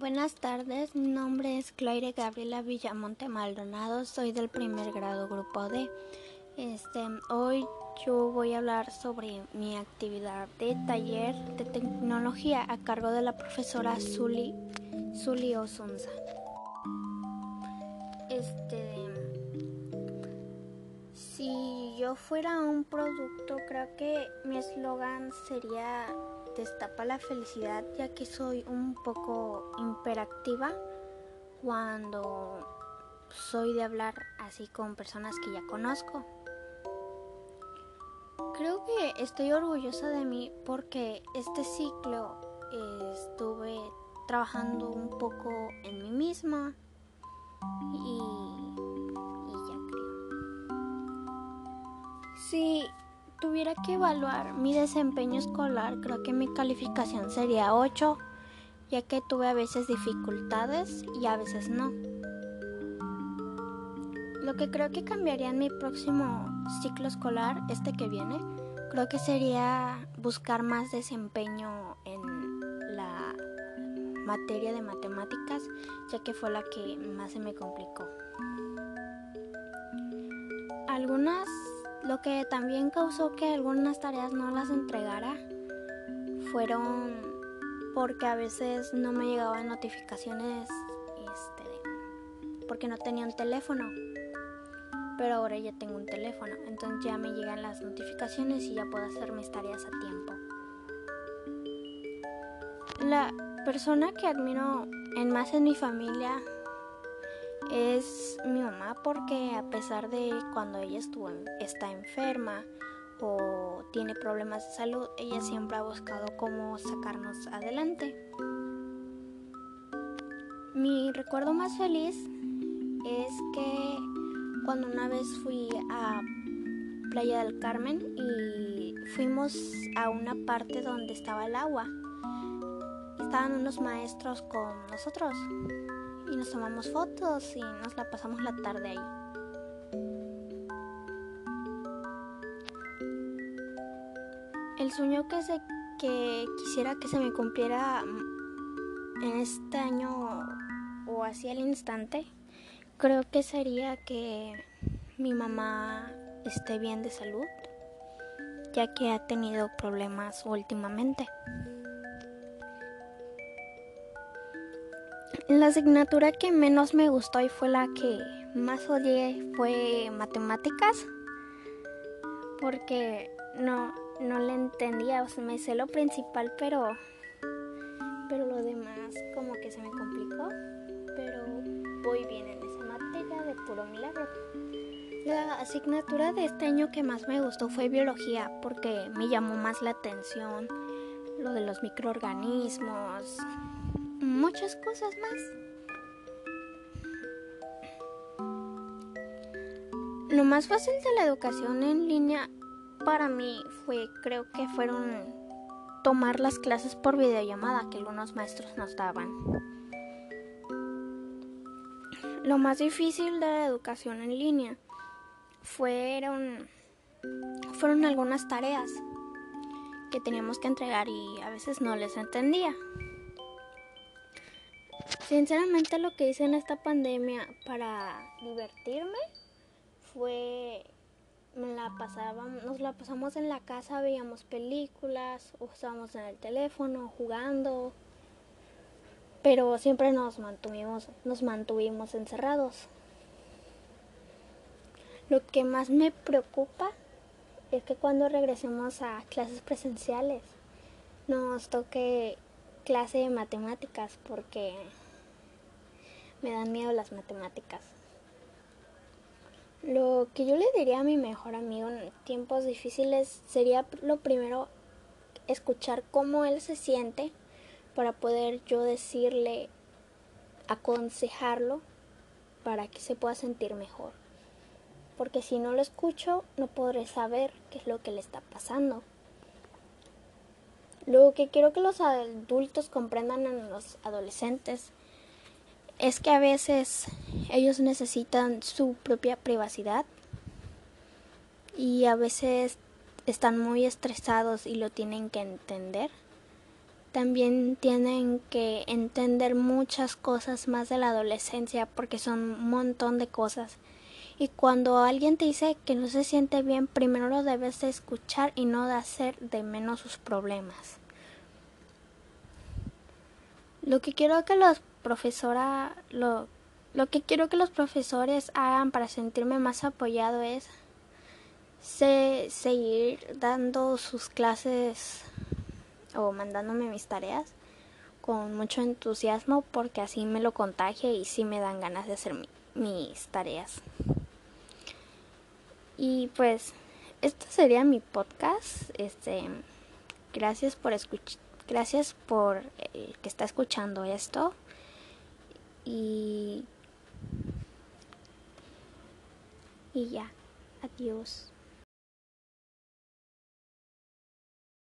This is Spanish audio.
Buenas tardes, mi nombre es Claire Gabriela Villamonte Maldonado, soy del primer grado grupo D. Este, hoy yo voy a hablar sobre mi actividad de taller de tecnología a cargo de la profesora Zuli, Zuli Osunza. Este, si yo fuera un producto, creo que mi eslogan sería destapa la felicidad ya que soy un poco imperactiva cuando soy de hablar así con personas que ya conozco. Creo que estoy orgullosa de mí porque este ciclo estuve trabajando un poco en mí misma y, y ya creo. Sí, tuviera que evaluar mi desempeño escolar, creo que mi calificación sería 8, ya que tuve a veces dificultades y a veces no. Lo que creo que cambiaría en mi próximo ciclo escolar, este que viene, creo que sería buscar más desempeño en la materia de matemáticas, ya que fue la que más se me complicó. Algunas lo que también causó que algunas tareas no las entregara fueron porque a veces no me llegaban notificaciones este, porque no tenía un teléfono. Pero ahora ya tengo un teléfono, entonces ya me llegan las notificaciones y ya puedo hacer mis tareas a tiempo. La persona que admiro en más en mi familia es mi mamá porque a pesar de cuando ella estuvo está enferma o tiene problemas de salud, ella siempre ha buscado cómo sacarnos adelante. Mi recuerdo más feliz es que cuando una vez fui a Playa del Carmen y fuimos a una parte donde estaba el agua. Estaban unos maestros con nosotros y nos tomamos fotos y nos la pasamos la tarde ahí. El sueño que, se, que quisiera que se me cumpliera mm, en este año o hacia el instante, creo que sería que mi mamá esté bien de salud, ya que ha tenido problemas últimamente. La asignatura que menos me gustó y fue la que más odié fue matemáticas porque no, no le entendía, o sea, me sé lo principal, pero, pero lo demás como que se me complicó, pero voy bien en esa materia de puro milagro. La asignatura de este año que más me gustó fue biología porque me llamó más la atención lo de los microorganismos, muchas cosas más. Lo más fácil de la educación en línea para mí fue, creo que fueron tomar las clases por videollamada que algunos maestros nos daban. Lo más difícil de la educación en línea fueron, fueron algunas tareas que teníamos que entregar y a veces no les entendía. Sinceramente lo que hice en esta pandemia para divertirme fue me la pasábamos, nos la pasamos en la casa, veíamos películas, o estábamos en el teléfono jugando, pero siempre nos mantuvimos, nos mantuvimos encerrados. Lo que más me preocupa es que cuando regresemos a clases presenciales nos toque clase de matemáticas porque me dan miedo las matemáticas. Lo que yo le diría a mi mejor amigo en tiempos difíciles sería lo primero escuchar cómo él se siente para poder yo decirle, aconsejarlo para que se pueda sentir mejor. Porque si no lo escucho, no podré saber qué es lo que le está pasando. Lo que quiero que los adultos comprendan a los adolescentes es que a veces ellos necesitan su propia privacidad y a veces están muy estresados y lo tienen que entender también tienen que entender muchas cosas más de la adolescencia porque son un montón de cosas. Y cuando alguien te dice que no se siente bien, primero lo debes de escuchar y no de hacer de menos sus problemas. Lo que quiero que los profesora lo, lo que quiero que los profesores hagan para sentirme más apoyado es seguir dando sus clases o mandándome mis tareas con mucho entusiasmo porque así me lo contagia y sí me dan ganas de hacer mis tareas. Y pues esto sería mi podcast. Este gracias por escuchar gracias por eh, que está escuchando esto y y ya. Adiós.